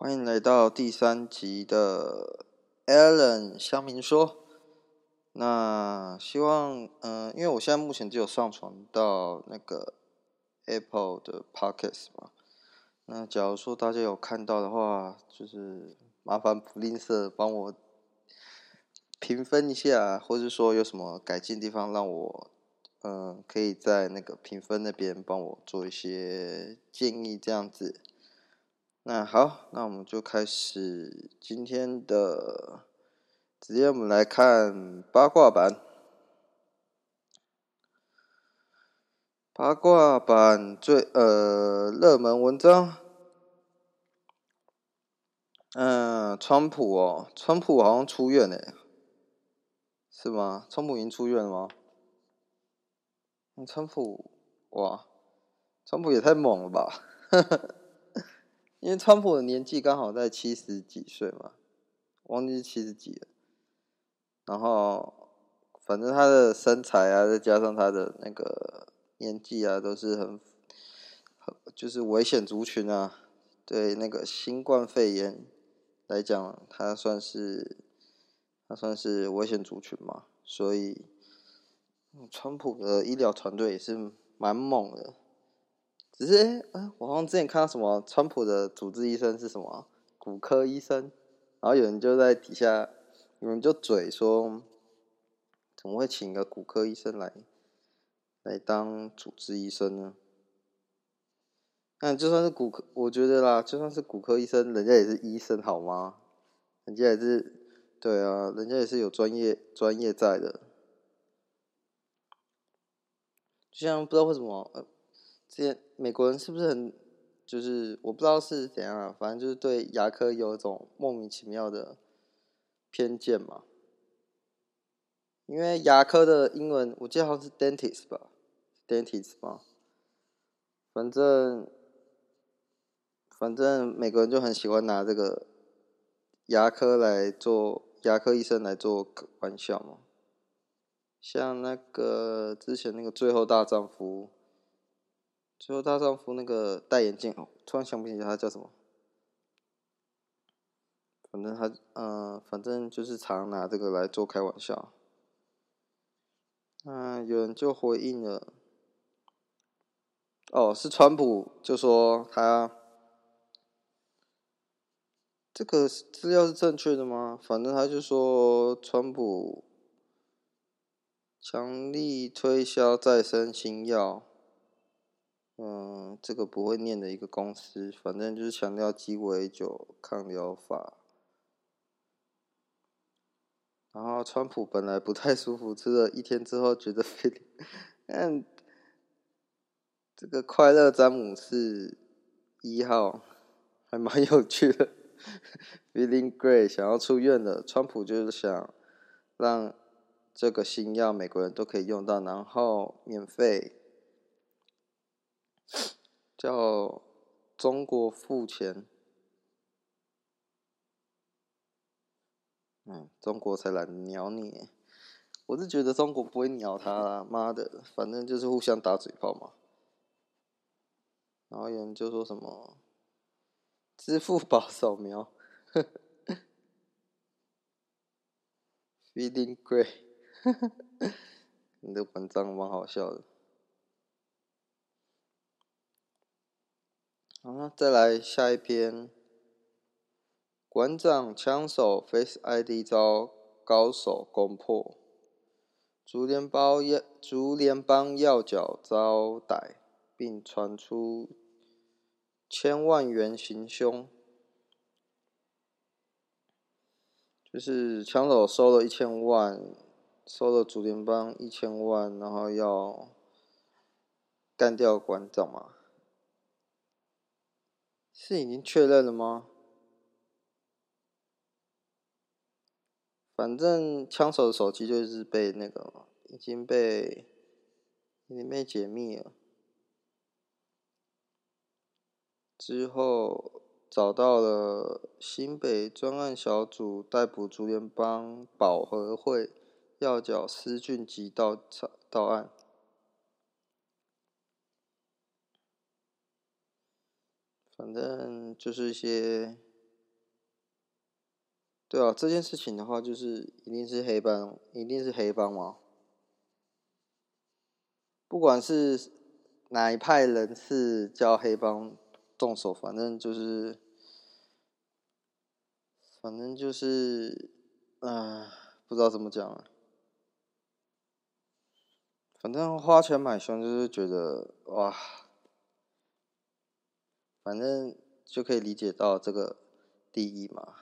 欢迎来到第三集的 Alan 乡民说。那希望，嗯、因为我现在目前只有上传到那个 Apple 的 Podcast 嘛。那假如说大家有看到的话，就是麻烦不吝啬帮我评分一下，或者说有什么改进地方，让我，嗯、可以在那个评分那边帮我做一些建议，这样子。那好，那我们就开始今天的，直接我们来看八卦版。八卦版最呃热门文章，嗯、川普哦，川普好像出院了，是吗？川普已经出院了吗？川普，哇，川普也太猛了吧！因为川普的年纪刚好在七十几岁嘛，忘记七十几了。然后，反正他的身材啊，再加上他的那个年纪啊，都是很，很就是危险族群啊。对那个新冠肺炎来讲，他算是他算是危险族群嘛。所以，川普的医疗团队也是蛮猛的。只是，哎、我好像之前看到什么，川普的主治医生是什么骨科医生，然后有人就在底下，有人就嘴说，怎么会请一个骨科医生来，来当主治医生呢？那就算是骨科，我觉得啦，就算是骨科医生，人家也是医生好吗？人家也是，对啊，人家也是有专业专业在的，就像不知道为什么。呃之前美国人是不是很，就是我不知道是怎样啊，反正就是对牙科有一种莫名其妙的偏见嘛。因为牙科的英文我记得好像是 dentist 吧，dentist 嘛。反正反正美国人就很喜欢拿这个牙科来做牙科医生来做玩笑嘛。像那个之前那个最后大丈夫。最后，大丈夫那个戴眼镜哦，突然想不起来他叫什么。反正他，嗯、呃，反正就是常拿这个来做开玩笑。嗯、有人就回应了，哦，是川普就说他这个资料是正确的吗？反正他就说川普强力推销再生新药。嗯，这个不会念的一个公司，反正就是强调鸡尾酒抗疗法。然后川普本来不太舒服，吃了一天之后觉得非常，嗯，这个快乐詹姆士一号还蛮有趣的，Feeling great，想要出院的。川普就是想让这个新药美国人都可以用到，然后免费。叫中国付钱，嗯，中国才懒鸟你。我是觉得中国不会鸟他啦，妈的，反正就是互相打嘴炮嘛。然后有人就说什么，支付宝扫描，Feeling great，你的文章蛮好笑的。好，那再来下一篇。馆长枪手 Face ID 遭高手攻破，竹联包要竹联帮要角遭逮，并传出千万元行凶，就是枪手收了一千万，收了竹联帮一千万，然后要干掉馆长嘛。是已经确认了吗？反正枪手的手机就是被那个已经被已经被解密了。之后找到了新北专案小组逮捕竹联帮保和会要角施俊吉到到案。反正就是一些对啊，这件事情的话，就是一定是黑帮，一定是黑帮嘛。不管是哪一派人士叫黑帮动手，反正就是，反正就是，嗯、不知道怎么讲了。反正花钱买凶就是觉得哇，反正就可以理解到这个利益嘛。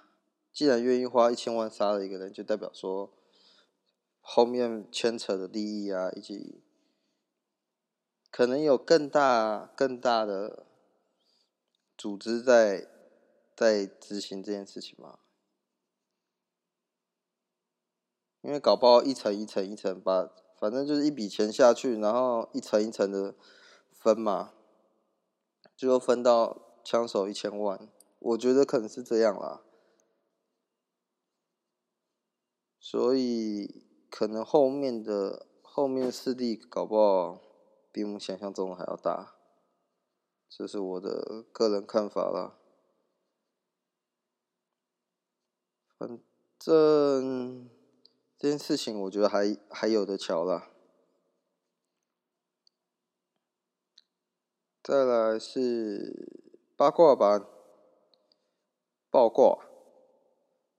既然愿意花一千万杀了一个人，就代表说后面牵扯的利益啊，以及可能有更大更大的组织在在执行这件事情嘛。因为搞不好一层一层一层把。反正就是一笔钱下去，然后一层一层的分嘛，最后分到枪手一千万，我觉得可能是这样啦。所以可能后面的后面势力搞不好比我们想象中的还要大，这是我的个人看法啦。反正。这件事情我觉得还还有的瞧啦。再来是八卦版，爆卦。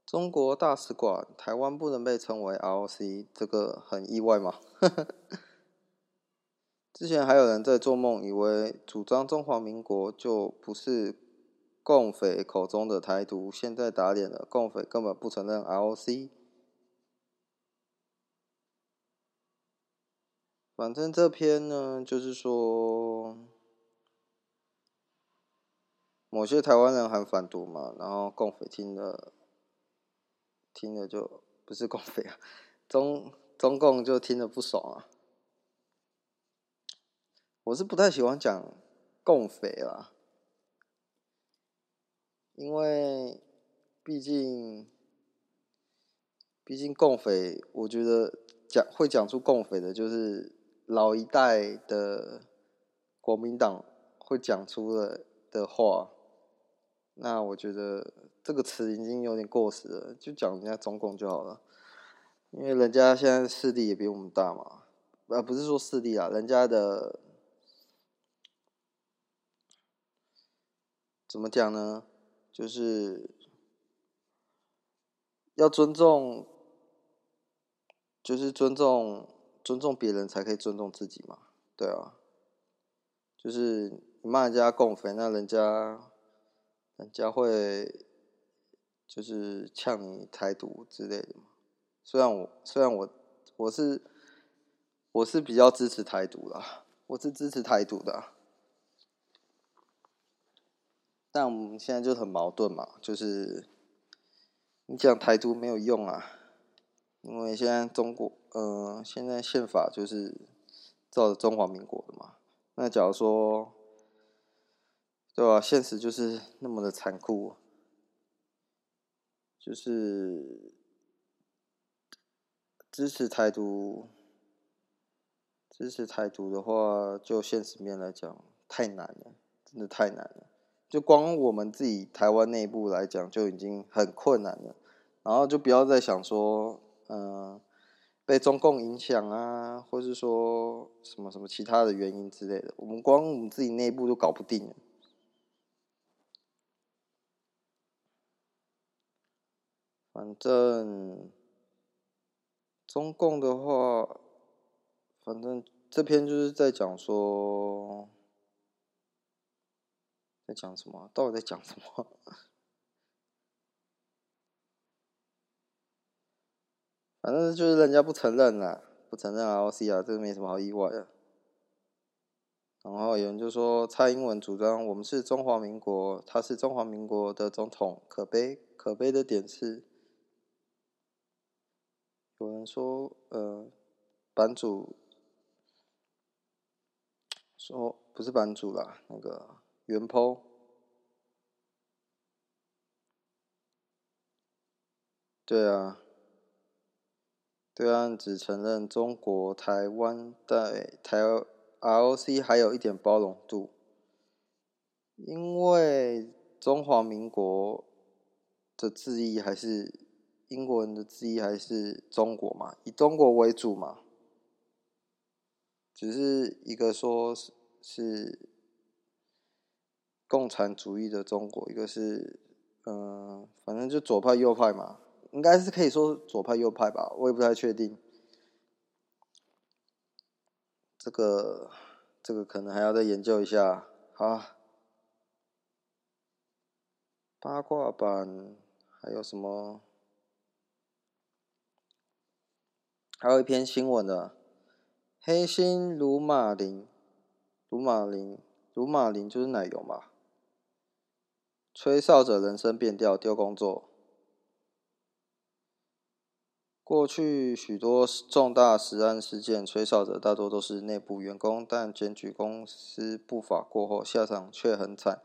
中国大使馆，台湾不能被称为 ROC，这个很意外吗？之前还有人在做梦，以为主张中华民国就不是共匪口中的台独，现在打脸了，共匪根本不承认 ROC。反正这篇呢，就是说，某些台湾人很反毒嘛，然后共匪听了，听了就不是共匪啊，中中共就听了不爽啊。我是不太喜欢讲共匪啦，因为毕竟，毕竟共匪，我觉得讲会讲出共匪的，就是。老一代的国民党会讲出的的话，那我觉得这个词已经有点过时了，就讲人家中共就好了，因为人家现在势力也比我们大嘛，呃，不是说势力啊，人家的怎么讲呢？就是要尊重，就是尊重。尊重别人才可以尊重自己嘛，对啊，就是你骂人家共匪，那人家人家会就是呛你台独之类的嘛。虽然我虽然我我是我是比较支持台独啦，我是支持台独的，但我们现在就很矛盾嘛，就是你讲台独没有用啊。因为现在中国，呃，现在宪法就是照着中华民国的嘛。那假如说，对啊？现实就是那么的残酷，就是支持台独，支持台独的话，就现实面来讲，太难了，真的太难了。就光我们自己台湾内部来讲，就已经很困难了。然后就不要再想说。嗯、被中共影响啊，或是说什么什么其他的原因之类的，我们光我们自己内部都搞不定。反正中共的话，反正这篇就是在讲说，在讲什么？到底在讲什么？反正就是人家不承认啦，不承认 ROC 啊，这个没什么好意外的。然后有人就说蔡英文主张我们是中华民国，他是中华民国的总统，可悲可悲的点是，有人说呃，版主说不是版主啦，那个原 PO，对啊。对岸只承认中国台湾在台 ROC 还有一点包容度，因为中华民国的字义还是英国人的之一还是中国嘛，以中国为主嘛。只是一个说是是共产主义的中国，一个是嗯、反正就左派右派嘛，应该是可以说左派右派吧，我也不太确定。这个这个可能还要再研究一下。好，八卦版还有什么？还有一篇新闻的。黑心鲁马林，鲁马林，鲁马林就是奶油嘛。吹哨者人生变调，丢工作。过去许多重大食安事件，吹哨者大多都是内部员工，但检举公司不法过后，下场却很惨。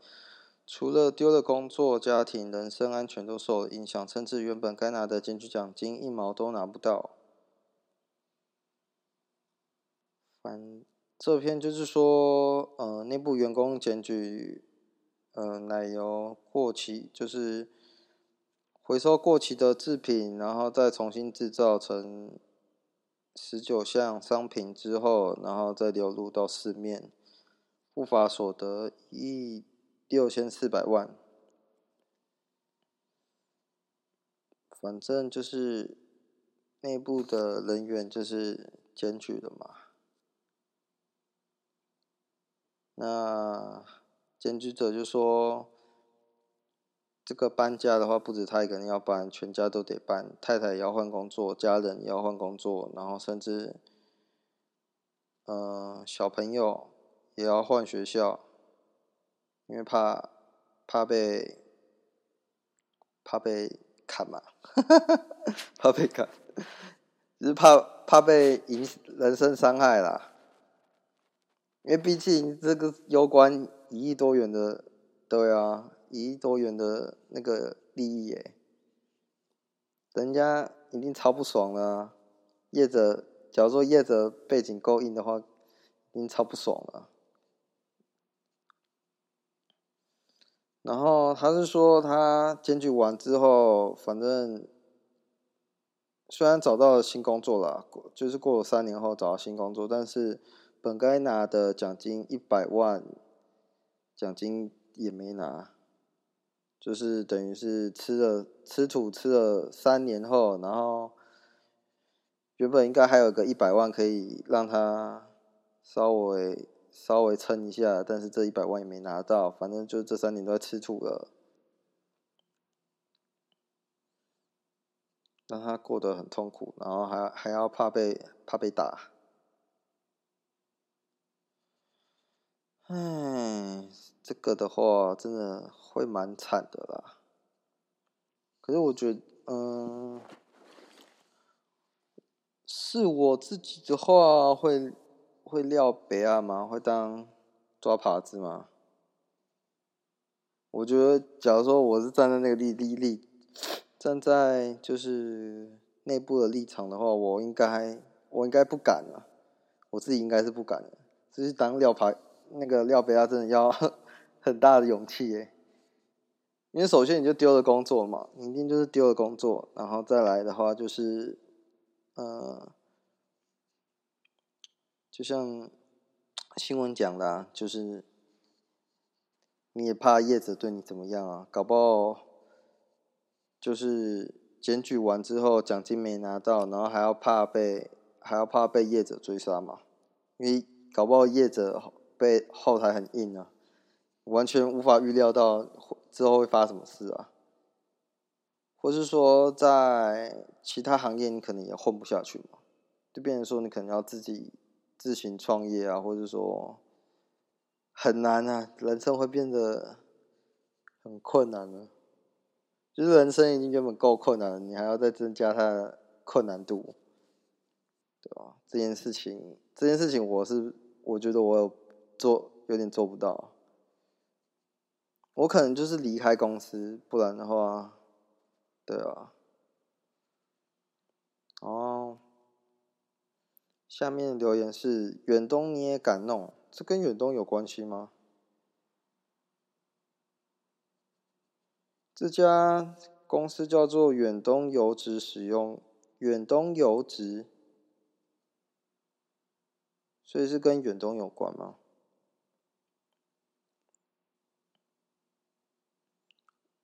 除了丢了工作，家庭、人身安全都受了影响，甚至原本该拿的检举奖金一毛都拿不到。反这篇就是说，呃，内部员工检举，呃，奶油过期，就是回收过期的制品，然后再重新制造成十九项商品之后，然后再流入到市面，不法所得一亿六千四百万。反正就是内部的人员就是检举了嘛。那检举者就说：“这个搬家的话，不止他一个人要搬，全家都得搬。太太也要换工作，家人也要换工作，然后甚至，呃，小朋友也要换学校，因为怕怕被怕被砍嘛，怕被砍，只是怕怕被影人身伤害啦。”因为毕竟这个攸关一亿多元的，对啊，一亿多元的那个利益耶，人家一定超不爽了。业者，假如说业者背景够硬的话，一定超不爽了。然后他是说，他检举完之后，反正虽然找到了新工作了，就是过了三年后找到新工作，但是。本该拿的奖金一百万，奖金也没拿，就是等于是吃了吃土吃了三年后，然后原本应该还有个一百万可以让他稍微稍微撑一下，但是这一百万也没拿到，反正就这三年都在吃土了，让他过得很痛苦，然后还还要怕被怕被打。唉，这个的话真的会蛮惨的啦。可是我觉得，嗯，是我自己的话会会撂白啊吗？会当抓耙子吗？我觉得，假如说我是站在那个立立立，站在就是内部的立场的话，我应该我应该不敢啊，我自己应该是不敢的，就是当撂耙。那个廖北亚真的要 很大的勇气耶，因为首先你就丢了工作嘛，你一定就是丢了工作，然后再来的话就是，呃，就像新闻讲的啊，就是你也怕业者对你怎么样啊，搞不好就是检举完之后奖金没拿到，然后还要怕被还要怕被业者追杀嘛，因为搞不好业者。被后台很硬啊，完全无法预料到之后会发什么事啊，或是说在其他行业你可能也混不下去嘛，就变成说你可能要自己自行创业啊，或者说很难啊，人生会变得很困难了，就是人生已经原本够困难了，你还要再增加它的困难度，对吧？这件事情，这件事情我是我觉得我有。做有点做不到，我可能就是离开公司，不然的话，对啊。哦，下面留言是远东你也敢弄？这跟远东有关系吗？这家公司叫做远东油脂，使用远东油脂，所以是跟远东有关吗？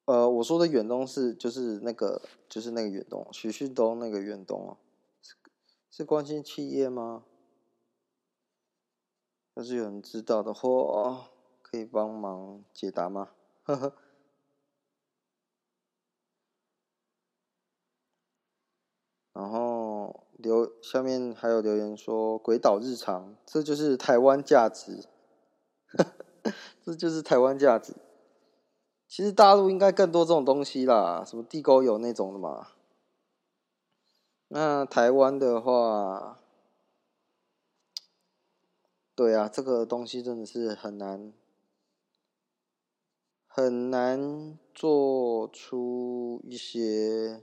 呃，我说的远东是就是那个就是那个远东，徐旭东那个远东啊，是是关心企业吗？要是有人知道的话，可以帮忙解答吗？呵呵。然后留下面还有留言说“鬼岛日常”，这就是台湾价值，这就是台湾价值。其实大陆应该更多这种东西啦，什么地沟油那种的嘛。那台湾的话，对啊，这个东西真的是很难，很难做出一些，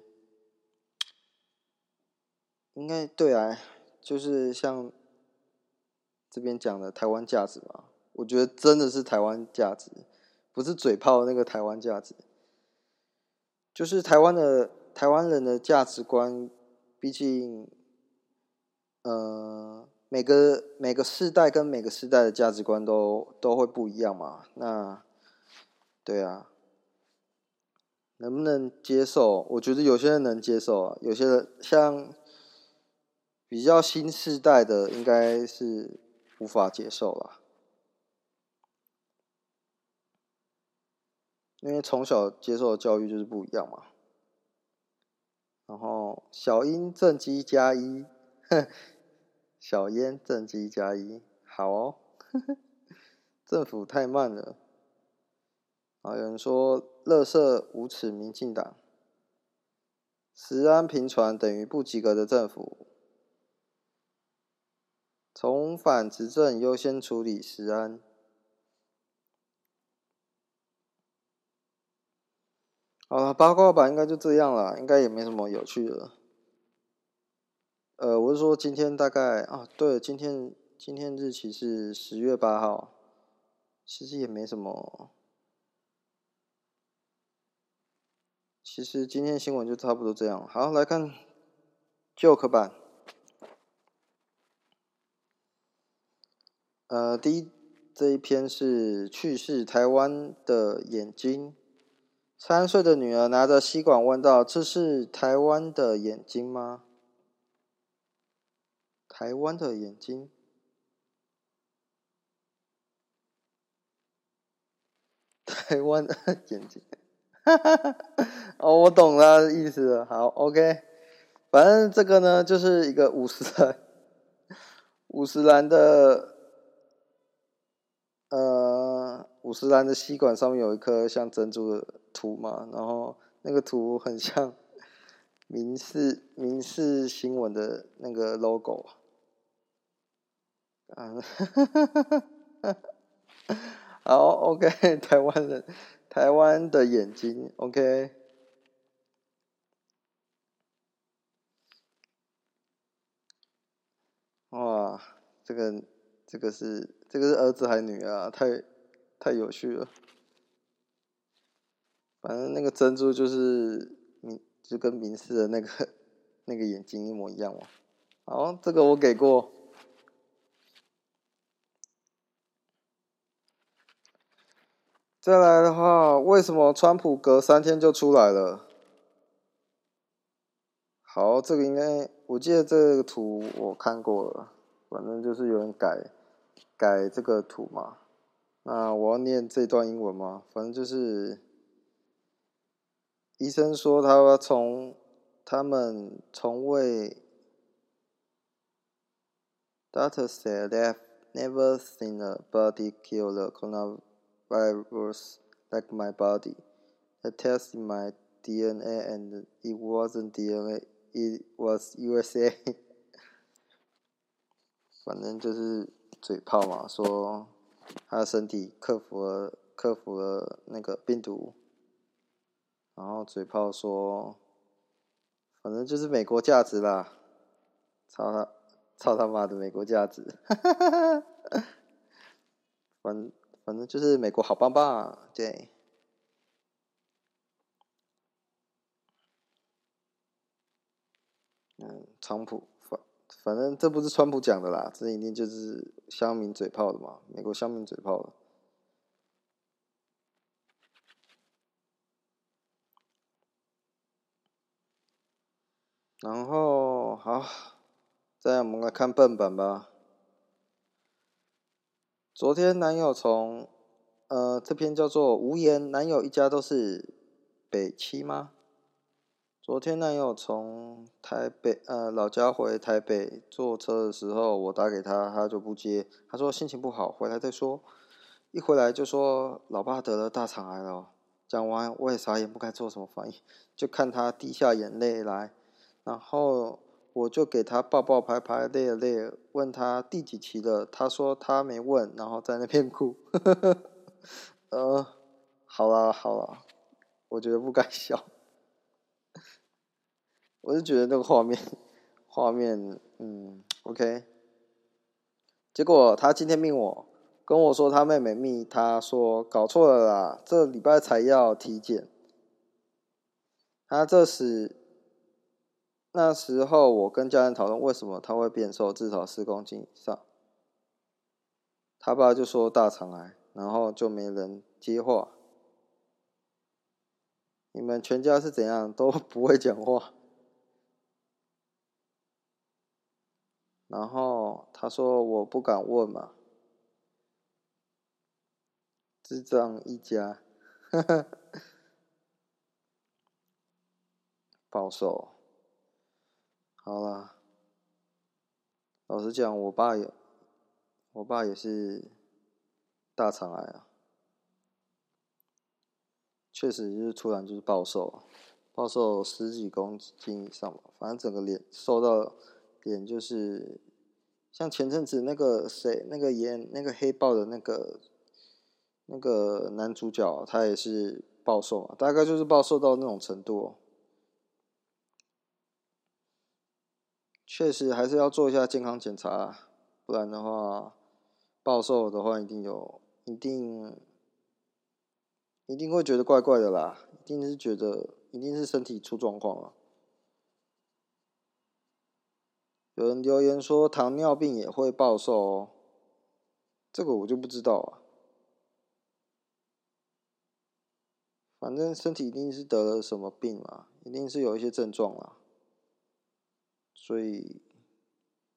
应该对啊，就是像这边讲的台湾价值嘛，我觉得真的是台湾价值。不是嘴炮那个台湾价值，就是台湾的台湾人的价值观。毕竟，呃，每个每个世代跟每个世代的价值观都都会不一样嘛。那，对啊，能不能接受？我觉得有些人能接受啊，有些人像比较新世代的，应该是无法接受了。因为从小接受的教育就是不一样嘛。然后小英正机加一，小烟正机加一，好哦。政府太慢了。啊，有人说，垃圾无耻，民进党，十安平传等于不及格的政府。重返执政优先处理十安。好了，八卦版应该就这样了，应该也没什么有趣的。呃，我是说今天大概啊，对，今天今天日期是十月八号，其实也没什么。其实今天新闻就差不多这样。好，来看 Joke 版。呃，第一这一篇是去世台湾的眼睛。三岁的女儿拿着吸管问道：“这是台湾的眼睛吗？”台湾的眼睛，台湾的眼睛，哈哈哈！哦，我懂了意思了。好，OK，反正这个呢，就是一个五十岚，五十岚的，呃，五十岚的吸管上面有一颗像珍珠的。图嘛，然后那个图很像 民视民视新闻的那个 logo，啊，好，OK，台湾人，台湾的眼睛，OK，哇，这个这个是这个是儿子还是女儿啊？太太有趣了。反正那个珍珠就是明，就跟明世的那个那个眼睛一模一样嘛。好，这个我给过。再来的话，为什么川普隔三天就出来了？好，这个应该我记得这个图我看过了。反正就是有人改改这个图嘛。那我要念这段英文吗？反正就是。医生说，他从他们从未。Doctor said they've never seen a body kill the coronavirus like my body. I tested my DNA and it wasn't DNA, it was USA. 反正就是嘴炮嘛，说他身体克服了克服了那个病毒。然后嘴炮说，反正就是美国价值啦，操他，操他妈的美国价值，反反正就是美国好棒棒，对。嗯，川普反反正这不是川普讲的啦，这一定就是乡民嘴炮的嘛，美国乡民嘴炮的。然后好，再我们来看笨版吧。昨天男友从，呃，这篇叫做《无言》，男友一家都是北七吗？昨天男友从台北呃老家回台北坐车的时候，我打给他，他就不接，他说心情不好，回来再说。一回来就说老爸得了大肠癌了。讲完我也傻眼，不该做什么反应，就看他滴下眼泪来。然后我就给他抱抱拍拍，累了累，问他第几期了，他说他没问，然后在那边哭。呃，好啦好啦，我觉得不该笑，我就觉得那个画面画面，嗯，OK。结果他今天命我，跟我说他妹妹密他说搞错了啦，这礼拜才要体检。他这时。那时候我跟家人讨论为什么他会变瘦，至少四公斤以上。他爸就说大肠癌，然后就没人接话。你们全家是怎样都不会讲话。然后他说我不敢问嘛，智障一家，呵呵，保守。好啦，老实讲，我爸也，我爸也是大肠癌啊，确实就是突然就是暴瘦，暴瘦十几公斤以上吧，反正整个脸瘦到脸就是像前阵子那个谁，那个演那个黑豹的那个那个男主角，他也是暴瘦啊，大概就是暴瘦到那种程度。确实还是要做一下健康检查，不然的话，暴瘦的话一定有，一定，一定会觉得怪怪的啦，一定是觉得，一定是身体出状况了。有人留言说糖尿病也会暴瘦哦，这个我就不知道啊。反正身体一定是得了什么病嘛，一定是有一些症状啦。所以，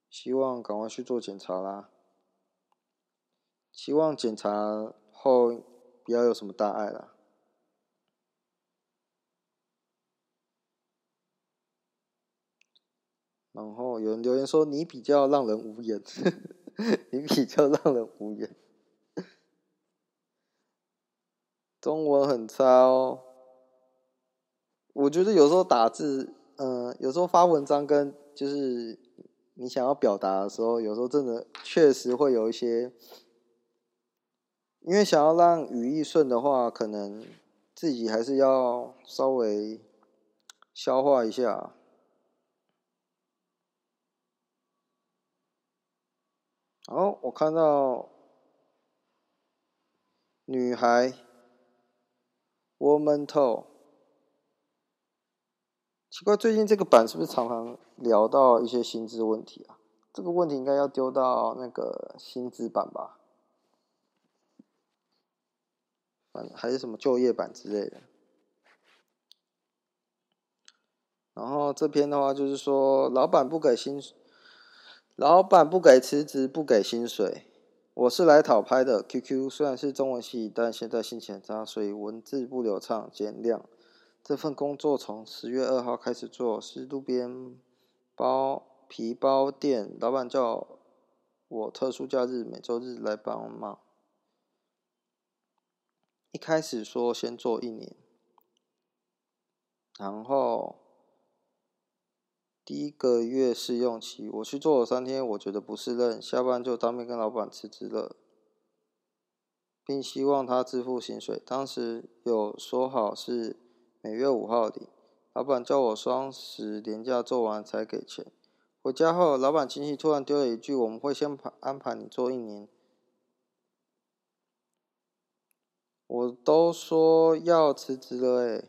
希望赶快去做检查啦。希望检查后不要有什么大碍啦。然后有人留言说：“你比较让人无言，你比较让人无言。”中文很差哦。我觉得有时候打字，嗯、有时候发文章跟。就是你想要表达的时候，有时候真的确实会有一些，因为想要让语义顺的话，可能自己还是要稍微消化一下。好，我看到女孩，woman toe。奇怪，最近这个版是不是常常聊到一些薪资问题啊？这个问题应该要丢到那个薪资版吧？反还是什么就业版之类的。然后这篇的话就是说，老板不给薪，老板不给辞职，不给薪水。我是来讨拍的。QQ 虽然是中文系，但现在心情很差，所以文字不流畅，见谅。这份工作从十月二号开始做，是路边包皮包店，老板叫我特殊假日每周日来帮忙。一开始说先做一年，然后第一个月试用期，我去做了三天，我觉得不适任，下班就当面跟老板辞职了，并希望他支付薪水。当时有说好是。每月五号里，老板叫我双十连假做完才给钱。回家后，老板亲戚突然丢了一句：“我们会先排安排你做一年。”我都说要辞职了，哎。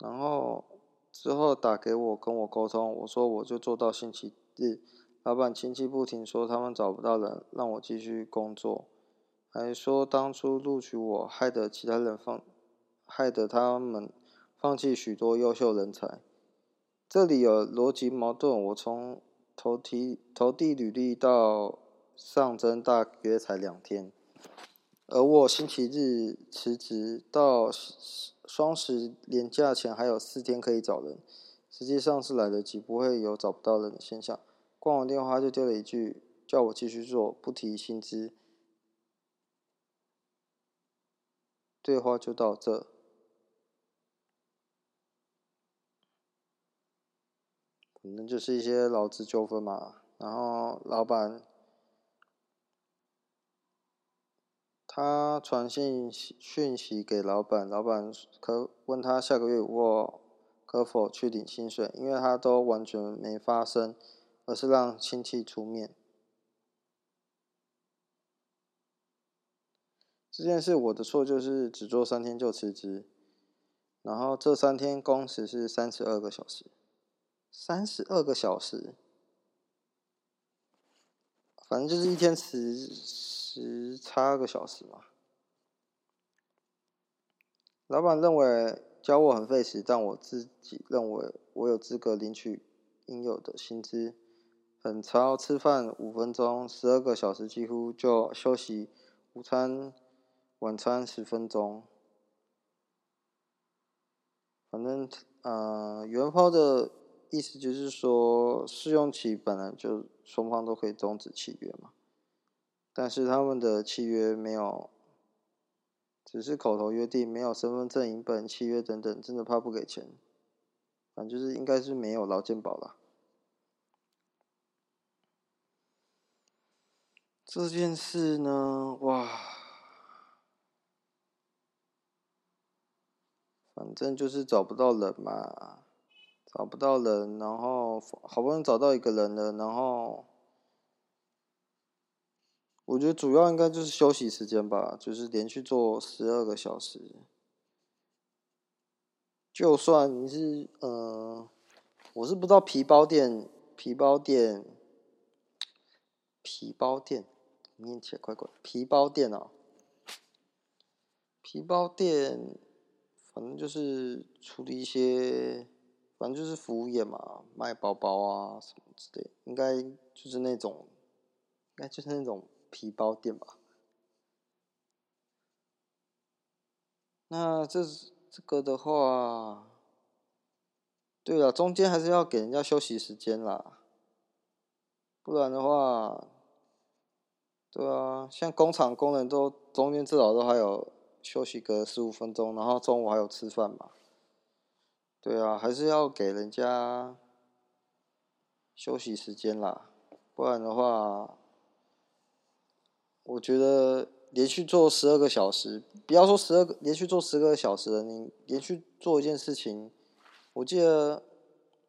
然后之后打给我跟我沟通，我说我就做到星期日。老板亲戚不停说他们找不到人，让我继续工作，还说当初录取我害得其他人放，害得他们放弃许多优秀人才。这里有逻辑矛盾，我从投提投递履历到上征大约才两天，而我星期日辞职到双十连假前还有四天可以找人，实际上是来得及，不会有找不到人的现象。挂完电话就丢了一句，叫我继续做，不提薪资。对话就到这。反正就是一些劳资纠纷嘛，然后老板他传信讯息给老板，老板可问他下个月我可否去领薪水，因为他都完全没发生，而是让亲戚出面。这件事我的错，就是只做三天就辞职，然后这三天工时是三十二个小时。三十二个小时，反正就是一天十十差个小时嘛。老板认为教我很费时，但我自己认为我有资格领取应有的薪资。很超，吃饭五分钟，十二个小时几乎就休息午餐、晚餐十分钟。反正，呃，原抛的。意思就是说，试用期本来就双方都可以终止契约嘛，但是他们的契约没有，只是口头约定，没有身份证影本、契约等等，真的怕不给钱，反正就是应该是没有劳健保了。这件事呢，哇，反正就是找不到人嘛。找不到人，然后好不容易找到一个人了，然后我觉得主要应该就是休息时间吧，就是连续做十二个小时。就算你是呃，我是不知道皮包店，皮包店，皮包店，念起来怪怪，皮包店哦，皮包店，反正就是处理一些。反正就是服务业嘛，卖包包啊什么之类，应该就是那种，应该就是那种皮包店吧。那这这个的话，对了，中间还是要给人家休息时间啦，不然的话，对啊，像工厂工人都中间至少都还有休息个十五分钟，然后中午还有吃饭嘛。对啊，还是要给人家休息时间啦，不然的话，我觉得连续做十二个小时，不要说十二个，连续做十个小时了，你连续做一件事情，我记得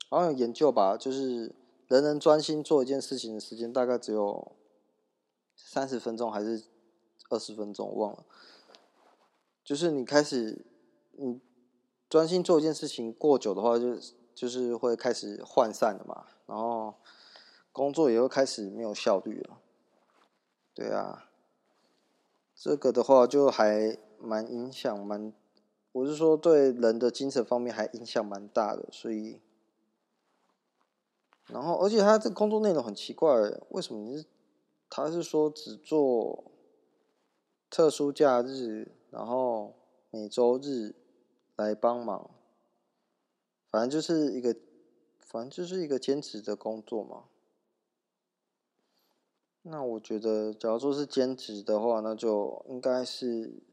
好像有研究吧，就是人人专心做一件事情的时间大概只有三十分钟还是二十分钟，忘了。就是你开始，你。专心做一件事情过久的话，就就是会开始涣散了嘛，然后工作也会开始没有效率了。对啊，这个的话就还蛮影响蛮，我是说对人的精神方面还影响蛮大的，所以，然后而且他这个工作内容很奇怪，为什么你是？他是说只做特殊假日，然后每周日。来帮忙，反正就是一个，反正就是一个兼职的工作嘛。那我觉得，假如说是兼职的话，那就应该是，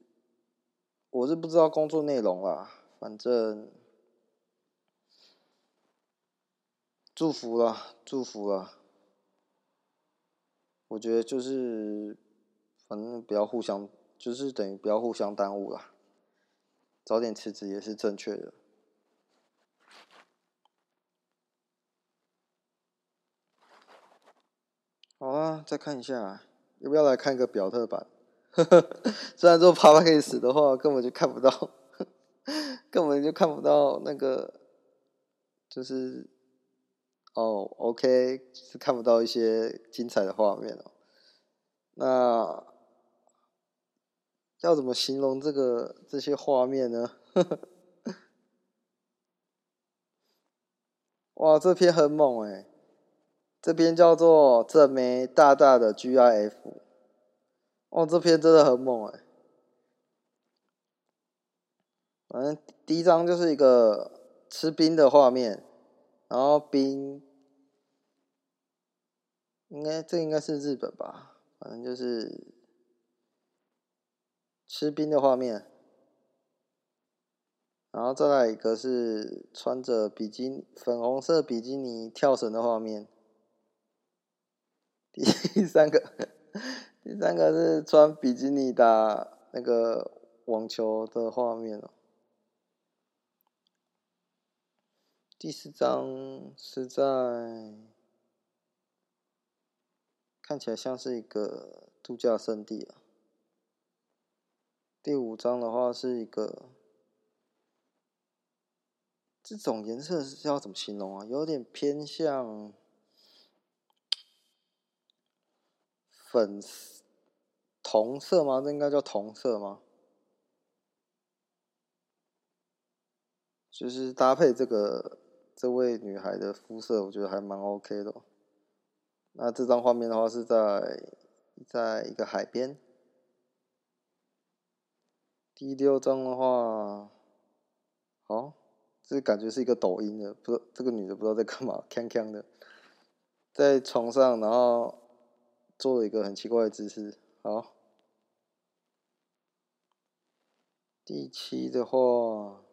我是不知道工作内容啦。反正，祝福了，祝福了。我觉得就是，反正不要互相，就是等于不要互相耽误了。早点辞职也是正确的。好啊，再看一下，要不要来看一个表特版？虽然说 Podcast 的话根本就看不到。根本就看不到那个，就是哦，OK，是看不到一些精彩的画面哦。那要怎么形容这个这些画面呢？哇，这篇很猛哎！这篇叫做“这枚大大的 GIF”。哦，这篇真的很猛哎！反正第一张就是一个吃冰的画面，然后冰，应该这应该是日本吧？反正就是吃冰的画面。然后再来一个是穿着比基尼粉红色比基尼跳绳的画面。第 三个，第三个是穿比基尼打那个网球的画面哦。第四张是在看起来像是一个度假胜地啊。第五张的话是一个。这种颜色是要怎么形容啊？有点偏向粉铜色吗？这应该叫铜色吗？就是搭配这个这位女孩的肤色，我觉得还蛮 OK 的。那这张画面的话是在在一个海边。第六张的话，好。这感觉是一个抖音的，不知道这个女的不知道在干嘛，锵锵的，在床上，然后做了一个很奇怪的姿势。好，第七的话，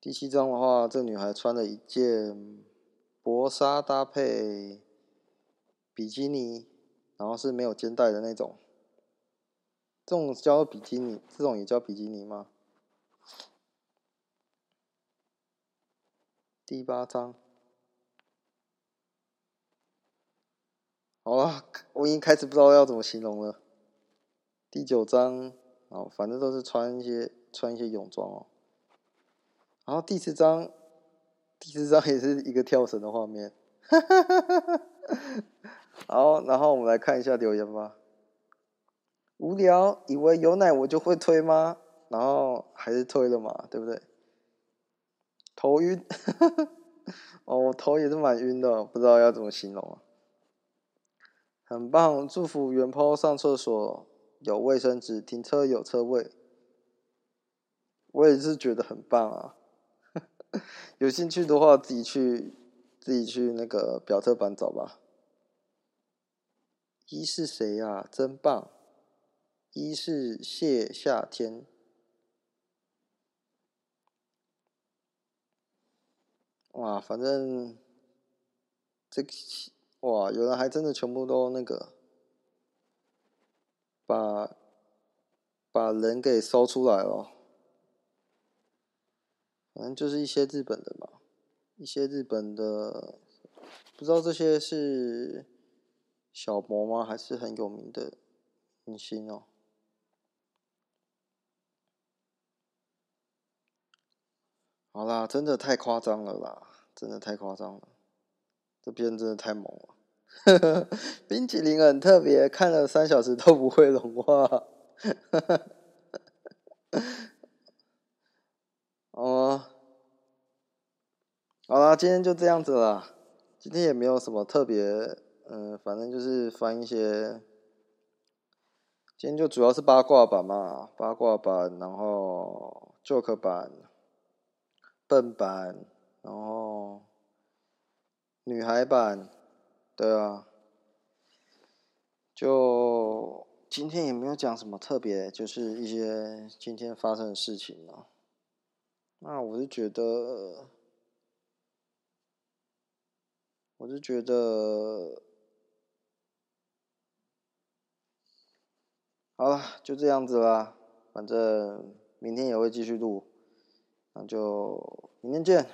第七张的话，这女孩穿了一件薄纱搭配比基尼，然后是没有肩带的那种，这种叫比基尼，这种也叫比基尼吗？第八张，好了，我已经开始不知道要怎么形容了。第九张，哦，反正都是穿一些穿一些泳装哦。然后第十张，第十张也是一个跳绳的画面。好，然后我们来看一下留言吧。无聊，以为有奶我就会推吗？然后还是推了嘛，对不对？头晕，哦，我头也是蛮晕的，不知道要怎么形容啊。很棒，祝福原抛上厕所有卫生纸，停车有车位。我也是觉得很棒啊。有兴趣的话，自己去自己去那个表特版找吧。一是谁呀、啊？真棒！一是谢夏天。哇，反正这个哇，有人还真的全部都那个把把人给搜出来了。反正就是一些日本的嘛，一些日本的，不知道这些是小魔吗？还是很有名的明星哦。好啦，真的太夸张了啦！真的太夸张了，这边真的太猛了。冰淇淋很特别，看了三小时都不会融化。哦，好啦，今天就这样子啦。今天也没有什么特别，嗯，反正就是翻一些。今天就主要是八卦版嘛，八卦版，然后 joke 版，笨版。然后，女孩版，对啊，就今天也没有讲什么特别，就是一些今天发生的事情啊。那我是觉得，我是觉得，好了，就这样子啦。反正明天也会继续录，那就明天见。